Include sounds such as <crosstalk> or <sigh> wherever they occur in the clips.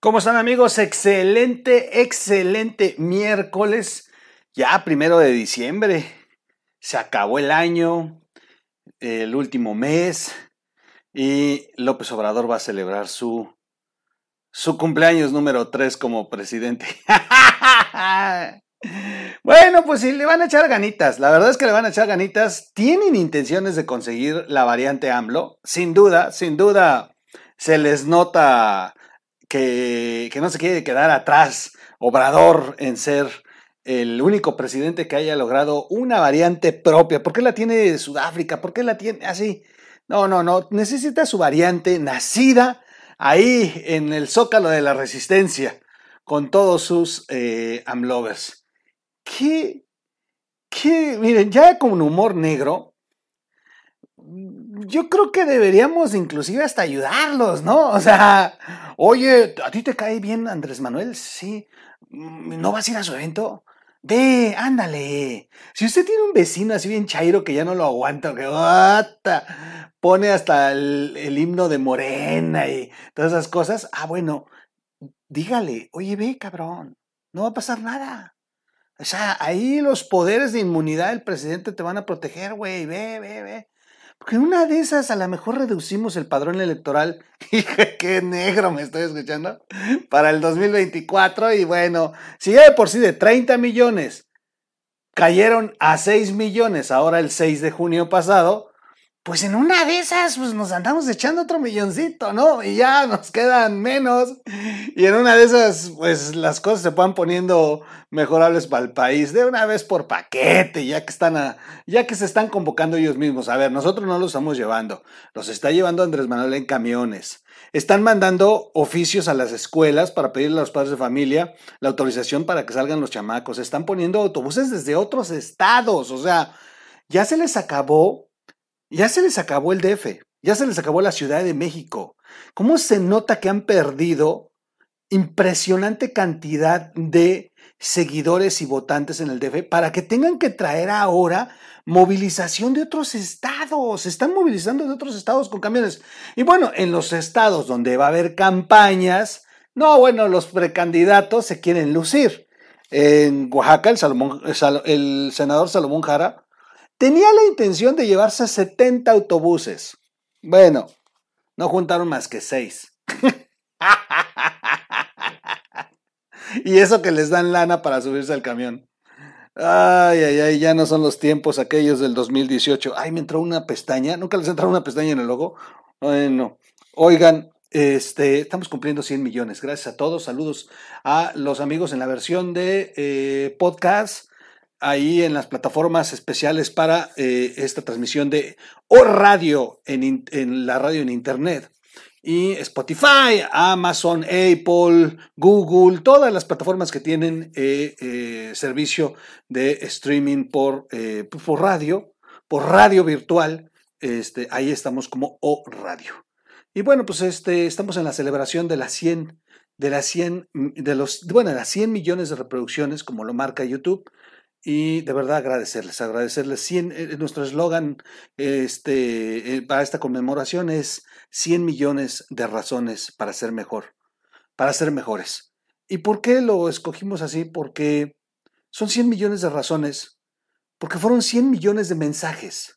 ¿Cómo están amigos? Excelente, excelente miércoles, ya primero de diciembre. Se acabó el año, el último mes, y López Obrador va a celebrar su, su cumpleaños número 3 como presidente. <laughs> Bueno, pues sí, le van a echar ganitas. La verdad es que le van a echar ganitas. Tienen intenciones de conseguir la variante AMLO. Sin duda, sin duda, se les nota que, que no se quiere quedar atrás Obrador en ser el único presidente que haya logrado una variante propia. ¿Por qué la tiene Sudáfrica? ¿Por qué la tiene así? No, no, no. Necesita su variante nacida ahí en el zócalo de la resistencia con todos sus eh, amlovers. ¿Qué? ¿Qué? Miren, ya con humor negro, yo creo que deberíamos inclusive hasta ayudarlos, ¿no? O sea, oye, ¿a ti te cae bien Andrés Manuel? Sí. ¿No vas a ir a su evento? Ve, ándale. Si usted tiene un vecino así bien chairo que ya no lo aguanta, que pone hasta el, el, himno de Morena y todas esas cosas, ah, bueno, dígale, oye, ve, cabrón, no va a pasar nada. O sea, ahí los poderes de inmunidad del presidente te van a proteger, güey, ve, ve, ve. Porque en una de esas a lo mejor reducimos el padrón electoral. <laughs> qué negro me estoy escuchando. Para el 2024. Y bueno, si ya de por sí de 30 millones cayeron a 6 millones ahora el 6 de junio pasado, pues en una de esas, pues nos andamos echando otro milloncito, ¿no? Y ya nos quedan menos. Y en una de esas, pues las cosas se van poniendo mejorables para el país. De una vez por paquete, ya que están a, ya que se están convocando ellos mismos. A ver, nosotros no los estamos llevando. Los está llevando Andrés Manuel en camiones. Están mandando oficios a las escuelas para pedirle a los padres de familia la autorización para que salgan los chamacos. Están poniendo autobuses desde otros estados. O sea, ya se les acabó ya se les acabó el DF, ya se les acabó la Ciudad de México. ¿Cómo se nota que han perdido impresionante cantidad de seguidores y votantes en el DF para que tengan que traer ahora movilización de otros estados. Se están movilizando de otros estados con camiones. Y bueno, en los estados donde va a haber campañas, no, bueno, los precandidatos se quieren lucir. En Oaxaca, el, el senador Salomón Jara Tenía la intención de llevarse 70 autobuses. Bueno, no juntaron más que 6. <laughs> y eso que les dan lana para subirse al camión. Ay, ay, ay, ya no son los tiempos aquellos del 2018. Ay, me entró una pestaña. ¿Nunca les entró una pestaña en el logo? Bueno, oigan, este, estamos cumpliendo 100 millones. Gracias a todos. Saludos a los amigos en la versión de eh, podcast ahí en las plataformas especiales para eh, esta transmisión de O Radio en, la radio en Internet. Y Spotify, Amazon, Apple, Google, todas las plataformas que tienen eh, eh, servicio de streaming por, por radio, por radio virtual, este, ahí estamos como O Radio. Y bueno, pues este, estamos en la celebración de las 100, de las 100, de los, bueno, las 100 millones de reproducciones, como lo marca YouTube y de verdad agradecerles, agradecerles. 100, eh, nuestro eslogan este, eh, para esta conmemoración es 100 millones de razones para ser mejor, para ser mejores. ¿Y por qué lo escogimos así? Porque son 100 millones de razones, porque fueron 100 millones de mensajes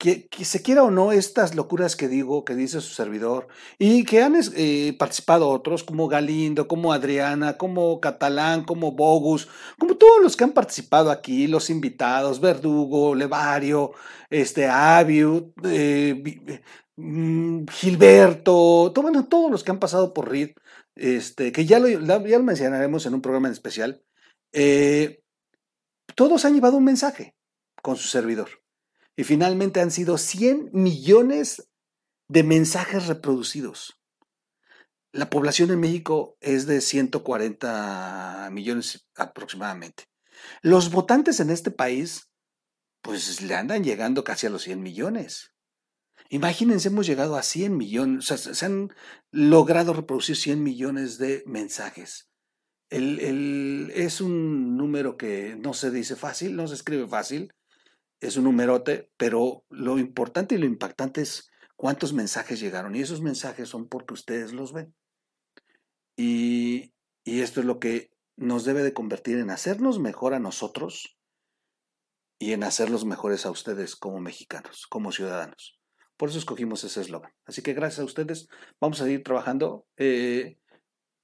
que, se quiera o no estas locuras que digo, que dice su servidor, y que han eh, participado otros como Galindo, como Adriana, como Catalán, como Bogus, como todos los que han participado aquí, los invitados, Verdugo, Levario, este, Aviu, eh, mm, Gilberto, todos los que han pasado por RID, este, que ya lo, ya lo mencionaremos en un programa en especial, eh, todos han llevado un mensaje con su servidor. Y finalmente han sido 100 millones de mensajes reproducidos. La población en México es de 140 millones aproximadamente. Los votantes en este país, pues le andan llegando casi a los 100 millones. Imagínense, hemos llegado a 100 millones, o sea, se han logrado reproducir 100 millones de mensajes. es un número que no se dice fácil, no se escribe fácil, es un numerote, pero lo importante y lo impactante es cuántos mensajes llegaron. Y esos mensajes son porque ustedes los ven. Y, y esto es lo que nos debe de convertir en hacernos mejor a nosotros y en hacerlos mejores a ustedes como mexicanos, como ciudadanos. Por eso escogimos ese eslogan. Así que gracias a ustedes vamos a seguir trabajando. Eh,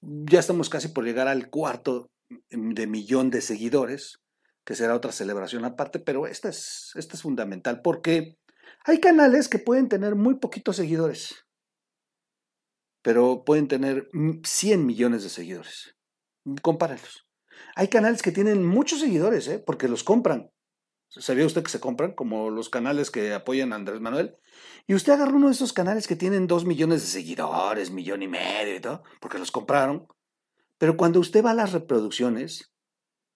ya estamos casi por llegar al cuarto de millón de seguidores, que será otra celebración aparte, pero esta es, esta es fundamental porque hay canales que pueden tener muy poquitos seguidores, pero pueden tener 100 millones de seguidores. Compárenlos. Hay canales que tienen muchos seguidores, ¿eh? porque los compran. ¿Sabía usted que se compran? Como los canales que apoyan a Andrés Manuel. Y usted agarra uno de esos canales que tienen dos millones de seguidores, millón y medio y todo, porque los compraron. Pero cuando usted va a las reproducciones,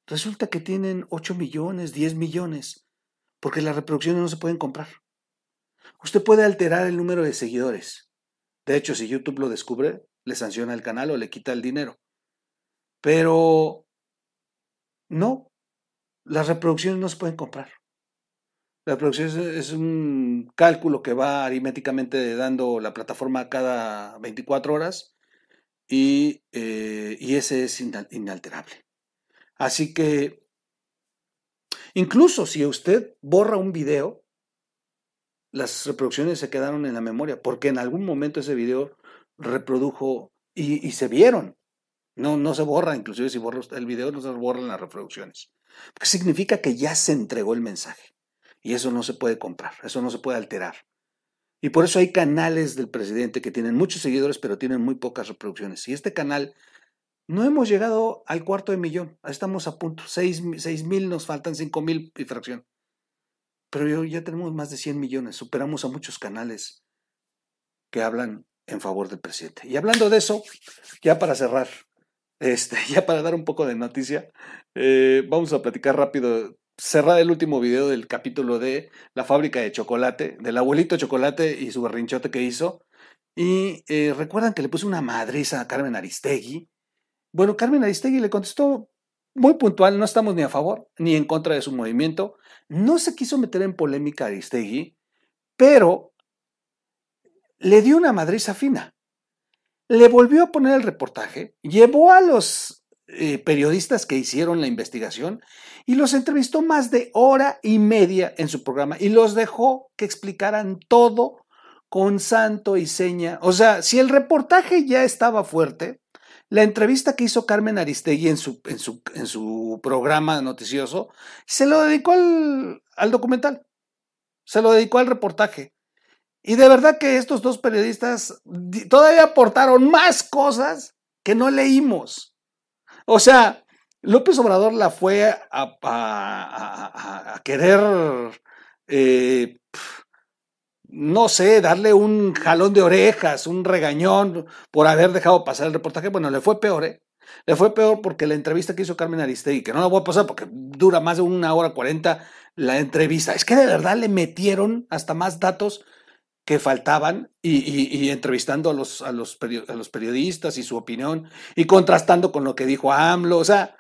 resulta que tienen 8 millones, 10 millones, porque las reproducciones no se pueden comprar. Usted puede alterar el número de seguidores. De hecho, si YouTube lo descubre, le sanciona el canal o le quita el dinero. Pero no, las reproducciones no se pueden comprar. La reproducción es, un cálculo que va aritméticamente dando la plataforma cada 24 horas y, eh, y ese es inalterable. Así que, incluso si usted borra un video, las reproducciones se quedaron en la memoria, porque en algún momento ese video reprodujo y, se vieron. No, no se borra, inclusive si borra el video, no se borran las reproducciones. Porque significa que ya se entregó el mensaje. Y eso no se puede comprar, eso no se puede alterar. Y por eso hay canales del presidente que tienen muchos seguidores, pero tienen muy pocas reproducciones. Y este canal, no hemos llegado al cuarto de millón, estamos a punto. Seis, mil, nos faltan cinco mil y fracción. Pero ya tenemos más de 100 millones, superamos a muchos canales que hablan en favor del presidente. Y hablando de eso, ya para cerrar, este, <laughs> ya para dar un poco de noticia, eh, vamos a platicar rápido, cerrar el último video del capítulo de la fábrica de chocolate, del abuelito chocolate y su berrinchote que hizo. Y eh, recuerdan que le puse una madriza a Carmen Aristegui. Bueno, Carmen Aristegui le contestó muy puntual, no estamos ni a favor ni en contra de su movimiento. No se quiso meter en polémica Aristegui, pero le dio una madriza fina le volvió a poner el reportaje, llevó a los eh, periodistas que hicieron la investigación y los entrevistó más de hora y media en su programa y los dejó que explicaran todo con santo y seña. O sea, si el reportaje ya estaba fuerte, la entrevista que hizo Carmen Aristegui en su, en su, en su programa noticioso se lo dedicó al, al documental, se lo dedicó al reportaje. Y de verdad que estos dos periodistas todavía aportaron más cosas que no leímos. O sea, López Obrador la fue a, querer, eh, no sé, darle un jalón de orejas, un regañón por haber dejado pasar el reportaje. Bueno, le fue peor, ¿eh? Le fue peor porque la entrevista que hizo Carmen Aristegui, que no la voy a pasar porque dura más de una hora cuarenta la entrevista, es que de verdad le metieron hasta más datos que faltaban y, entrevistando a los, a, los a los periodistas y su opinión y contrastando con lo que dijo AMLO. O sea,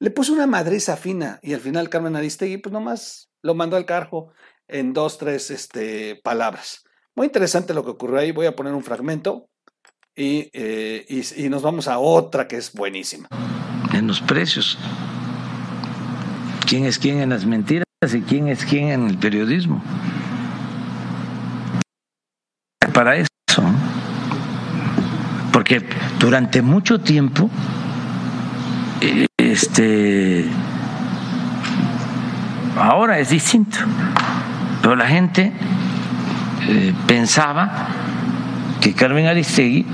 le puso una madriza fina y al final Carmen Aristegui pues nomás lo mandó al cargo en dos, tres este, palabras. Muy interesante lo que ocurrió ahí. Voy a poner un fragmento y, eh, y, y nos vamos a otra que es buenísima. En los precios. ¿Quién es quién en las mentiras y quién es quién en el periodismo? para eso. Porque durante mucho tiempo, este, ahora es distinto, pero la gente eh, pensaba que Carmen Aristegui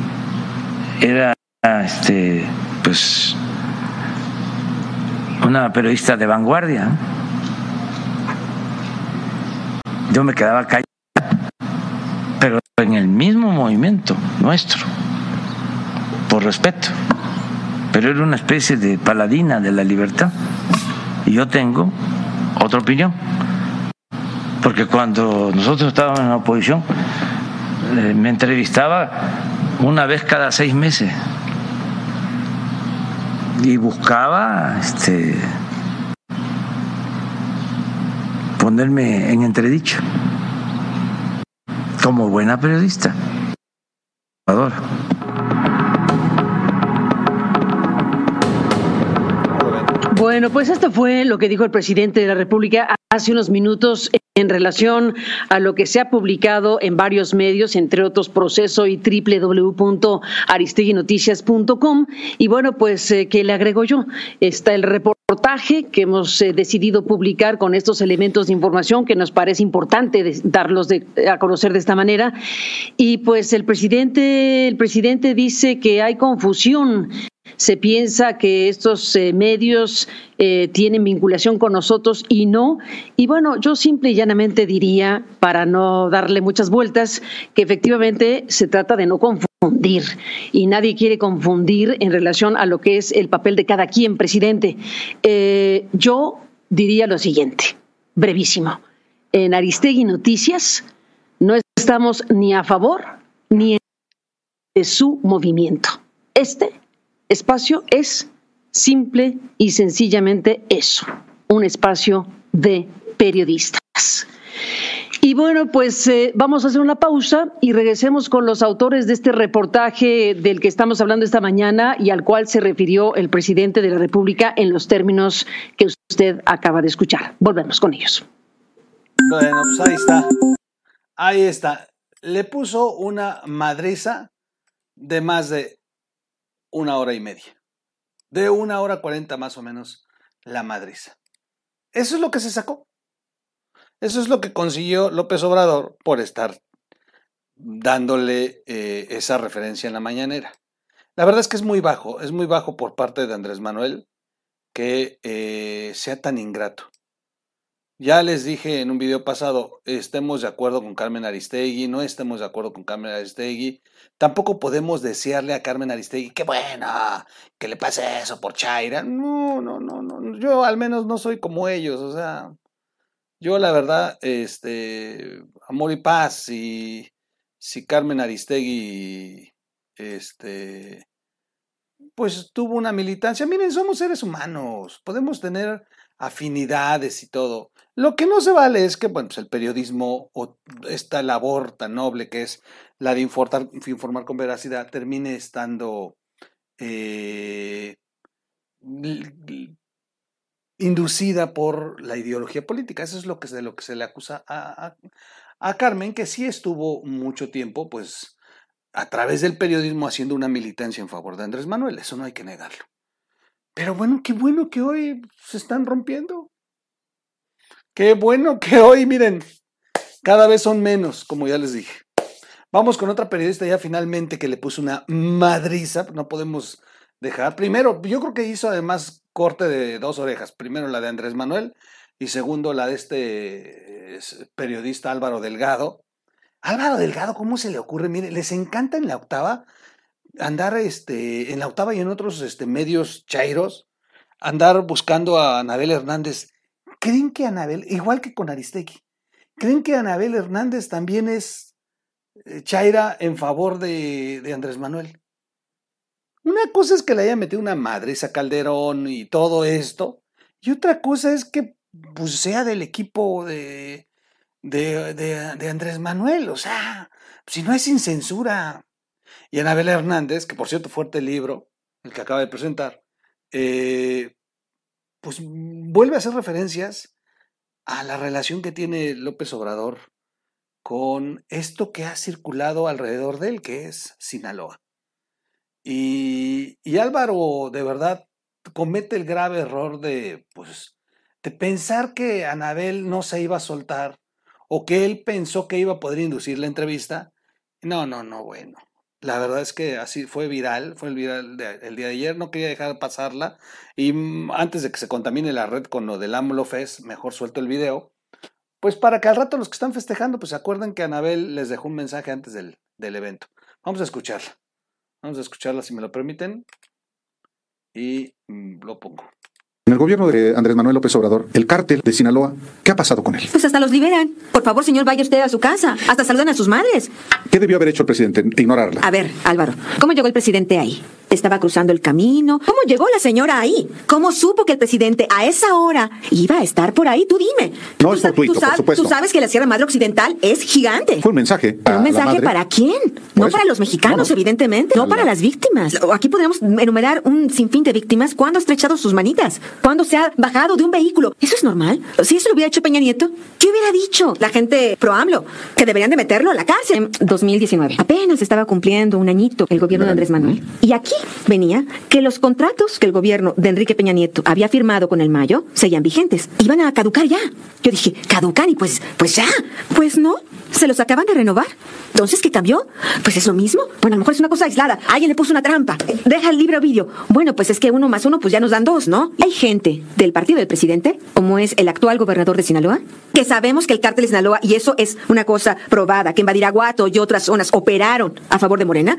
era, este, pues, una periodista de vanguardia. Yo me quedaba callado en el mismo movimiento nuestro, por respeto, pero era una especie de paladina de la libertad. Y yo tengo otra opinión, porque cuando nosotros estábamos en la oposición, eh, me entrevistaba una vez cada seis meses. Y buscaba este ponerme en entredicho como buena periodista. Bueno, pues esto fue lo que dijo el presidente de la República hace unos minutos en relación a lo que se ha publicado en varios medios, entre otros Proceso y www.aristeguinoticias.com. Y bueno, pues, eh, ¿qué le agrego yo? Está el reportaje que hemos eh, decidido publicar con estos elementos de información que nos parece importante darlos a conocer de esta manera. Y pues el presidente, el presidente dice que hay confusión se piensa que estos eh, medios eh, tienen vinculación con nosotros y no. Y bueno, yo simple y llanamente diría, para no darle muchas vueltas, que efectivamente se trata de no confundir y nadie quiere confundir en relación a lo que es el papel de cada quien, presidente. Eh, yo diría lo siguiente, brevísimo. En Aristegui Noticias no estamos ni a favor ni de su movimiento. Este espacio es simple y sencillamente eso, un espacio de periodistas. Y bueno, pues eh, vamos a hacer una pausa y regresemos con los autores de este reportaje del que estamos hablando esta mañana y al cual se refirió el presidente de la República en los términos que usted acaba de escuchar. Volvemos con ellos. Bueno, pues ahí está. Ahí está. Le puso una madriza de más de una hora y media. De una hora cuarenta más o menos la madriza. Eso es lo que se sacó. Eso es lo que consiguió López Obrador por estar dándole eh, esa referencia en la mañanera. La verdad es que es muy bajo, es muy bajo por parte de Andrés Manuel que eh, sea tan ingrato. Ya les dije en un video pasado, estemos de acuerdo con Carmen Aristegui, no estemos de acuerdo con Carmen Aristegui. Tampoco podemos desearle a Carmen Aristegui que bueno, que le pase eso por Chaira. No, no, no, no. Yo al menos no soy como ellos. O sea, yo la verdad, este, amor y paz. Y si Carmen Aristegui, este, pues tuvo una militancia. Miren, somos seres humanos. Podemos tener afinidades y todo. Lo que no se vale es que bueno, pues el periodismo o esta labor tan noble que es la de informar, informar con veracidad termine estando eh, inducida por la ideología política. Eso es lo que, de lo que se le acusa a, a Carmen, que sí estuvo mucho tiempo, pues, a través del periodismo haciendo una militancia en favor de Andrés Manuel. Eso no hay que negarlo. Pero bueno, qué bueno que hoy se están rompiendo. Qué bueno que hoy, miren, cada vez son menos, como ya les dije. Vamos con otra periodista ya finalmente que le puso una madriza, no podemos dejar. Primero, yo creo que hizo además corte de dos orejas. Primero la de Andrés Manuel y segundo la de este periodista Álvaro Delgado. Álvaro Delgado, ¿cómo se le ocurre? Mire, les encanta en la octava andar este, en la octava y en otros este, medios chairos, andar buscando a Anabel Hernández ¿Creen que Anabel, igual que con Aristegui, creen que Anabel Hernández también es eh, Chaira en favor de, Andrés Manuel? Una cosa es que le haya metido una madriza Calderón y todo esto, y otra cosa es que pues, sea del equipo de, de, de, Andrés Manuel, o sea, si no es sin censura. Y Anabel Hernández, que por cierto fuerte libro, el que acaba de presentar, eh, pues vuelve a hacer referencias a la relación que tiene López Obrador con esto que ha circulado alrededor de él, que es Sinaloa. Y, Álvaro, de verdad, comete el grave error de, pues, de pensar que Anabel no se iba a soltar o que él pensó que iba a poder inducir la entrevista. No, no, no, bueno. La verdad es que así fue viral, fue el viral el día de ayer, no quería dejar pasarla. Y mm, antes de que se contamine la red con lo del AMLO Fest, mejor suelto el video. Pues para que al rato los que están festejando, pues se acuerden que Anabel les dejó un mensaje antes del, del evento. Vamos a escucharla. Vamos a escucharla si me lo permiten. Y mm, lo pongo. En el gobierno de Andrés Manuel López Obrador, el cártel de Sinaloa, ¿qué ha pasado con él? Pues hasta los liberan. Por favor, señor, vaya usted a su casa. Hasta saludan a sus madres. ¿Qué debió haber hecho el presidente? Ignorarla. A ver, Álvaro, ¿cómo llegó el presidente ahí? Estaba cruzando el camino. ¿Cómo llegó la señora ahí? ¿Cómo supo que el presidente a esa hora iba a estar por ahí? Tú dime. No Tú es fortuito, por supuesto. Tú sabes que la Sierra Madre Occidental es gigante. Fue un mensaje. ¿Un la mensaje madre. para quién? No eso. para los mexicanos, No, no. evidentemente. No A para la- las víctimas. Aquí podemos enumerar un sinfín de víctimas. ¿Cuándo ha estrechado sus manitas? ¿Cuándo se ha bajado de un vehículo? ¿Eso es normal? Si eso lo hubiera hecho Peña Nieto, ¿qué hubiera dicho la gente pro AMLO? Que deberían de meterlo a la cárcel. En 2019. Apenas estaba cumpliendo un añito el gobierno de Andrés Manuel. Y aquí venía que los contratos que el gobierno de Enrique Peña Nieto había firmado con el Mayo seguían vigentes. Iban a caducar ya. Yo dije, caducan y pues, pues ya. Pues no. Se los acaban de renovar. Entonces, ¿qué cambió? Pues es lo mismo. Bueno, a lo mejor es una cosa aislada. Alguien le puso una trampa. Deja el libro vídeo. Bueno, pues es que uno más uno, pues ya nos dan dos, ¿no? Hay gente del partido del presidente, como es el actual gobernador de Sinaloa, que sabemos que el cártel de Sinaloa, y eso es una cosa probada, que en Badiraguato y otras zonas operaron a favor de Morena.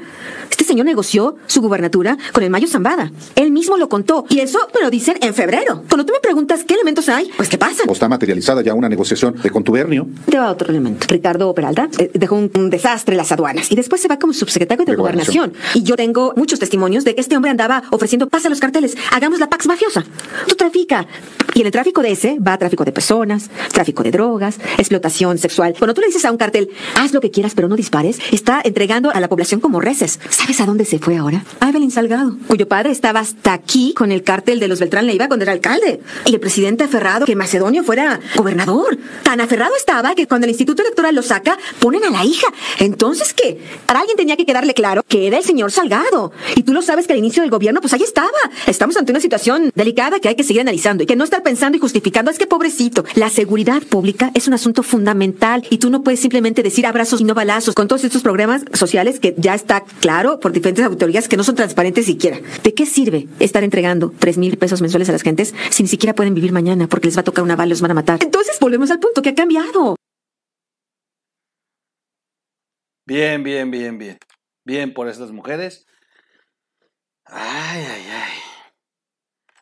Este señor negoció su gubernatura con el Mayo Zambada. Él mismo lo contó. Y eso me lo dicen en febrero. Cuando tú me preguntas qué elementos hay, pues ¿qué pasa? O está materializada ya una negociación de contubernio. Te va otro elemento. Ricardo Peralta eh, dejó un, un desastre en las aduanas y después se va como subsecretario de, De gobernación. gobernación. Y yo tengo muchos testimonios de que este hombre andaba ofreciendo paz a los carteles. Hagamos la pax mafiosa. Tú trafica. Y en el tráfico de ese va tráfico de personas, tráfico de drogas, explotación sexual. Cuando tú le dices a un cartel, haz lo que quieras pero no dispares, está entregando a la población como reces. ¿Sabes a dónde se fue ahora? A Evelyn Salgado, cuyo padre estaba hasta aquí con el cártel de los Beltrán Leiva cuando era alcalde. Y el presidente aferrado que Macedonio fuera gobernador. Tan aferrado estaba que cuando el Instituto Electoral lo saca, ponen a la hija. Entonces, ¿qué? Alguien tenía que quedarle claro que era el señor Salgado. Y tú lo sabes que al inicio del gobierno, pues ahí estaba. Estamos ante una situación delicada que hay que seguir analizando y que no estar pensando y justificando. Es que pobrecito, la seguridad pública es un asunto fundamental y tú no puedes simplemente decir abrazos y no balazos con todos estos programas sociales que ya está claro por diferentes autoridades que no son transparentes siquiera. ¿De qué sirve estar entregando tres mil pesos mensuales a las gentes si ni siquiera pueden vivir mañana porque les va a tocar una bala y los van a matar? Entonces volvemos al punto que ha cambiado. Bien, bien, bien, bien. Bien por estas mujeres. Ay, ay, ay.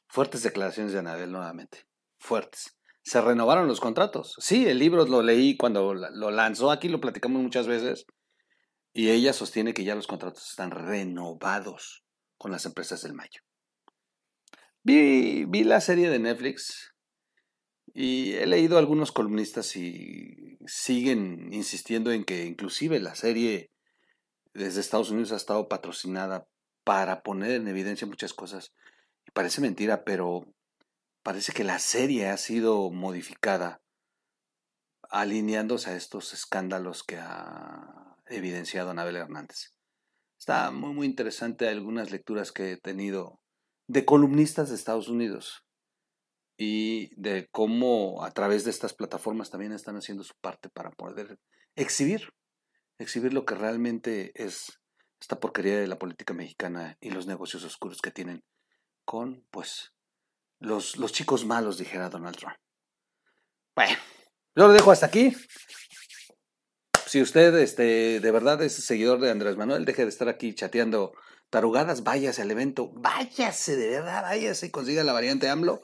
Fuertes declaraciones de Anabel nuevamente. Fuertes. Se renovaron los contratos. Sí, el libro lo leí cuando lo lanzó. Aquí lo platicamos muchas veces. Y ella sostiene que ya los contratos están renovados con las empresas del Mayo. Vi, vi la serie de Netflix y he leído a algunos columnistas y siguen insistiendo en que inclusive la serie desde Estados Unidos ha estado patrocinada para poner en evidencia muchas cosas. Parece mentira, pero parece que la serie ha sido modificada alineándose a estos escándalos que ha evidenciado Anabel Hernández. Está muy, muy interesante algunas lecturas que he tenido de columnistas de Estados Unidos y de cómo a través de estas plataformas también están haciendo su parte para poder exhibir, exhibir lo que realmente es esta porquería de la política mexicana y los negocios oscuros que tienen con, pues, los, los chicos malos, dijera Donald Trump. Bueno, yo lo dejo hasta aquí. Si usted este, de verdad es seguidor de Andrés Manuel, deje de estar aquí chateando tarugadas, váyase al evento, váyase de verdad, váyase y consiga la variante AMLO.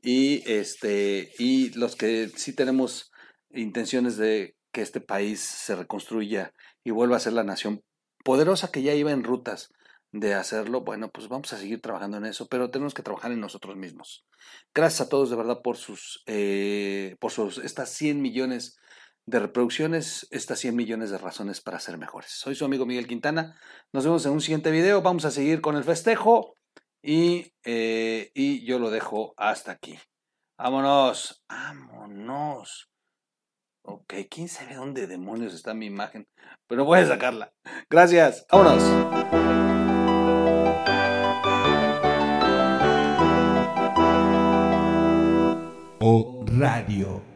Y, este, y los que sí tenemos intenciones de que este país se reconstruya y vuelva a ser la nación poderosa que ya iba en rutas de hacerlo, bueno, pues vamos a seguir trabajando en eso, pero tenemos que trabajar en nosotros mismos. Gracias a todos de verdad por sus, eh, por sus, estas 100 millones de reproducciones, estas 100 millones de razones para ser mejores. Soy su amigo Miguel Quintana, nos vemos en un siguiente video, vamos a seguir con el festejo y, eh, y yo lo dejo hasta aquí. Vámonos, vámonos. Ok, quién sabe dónde demonios está mi imagen, pero voy a sacarla. Gracias, vámonos. Radio.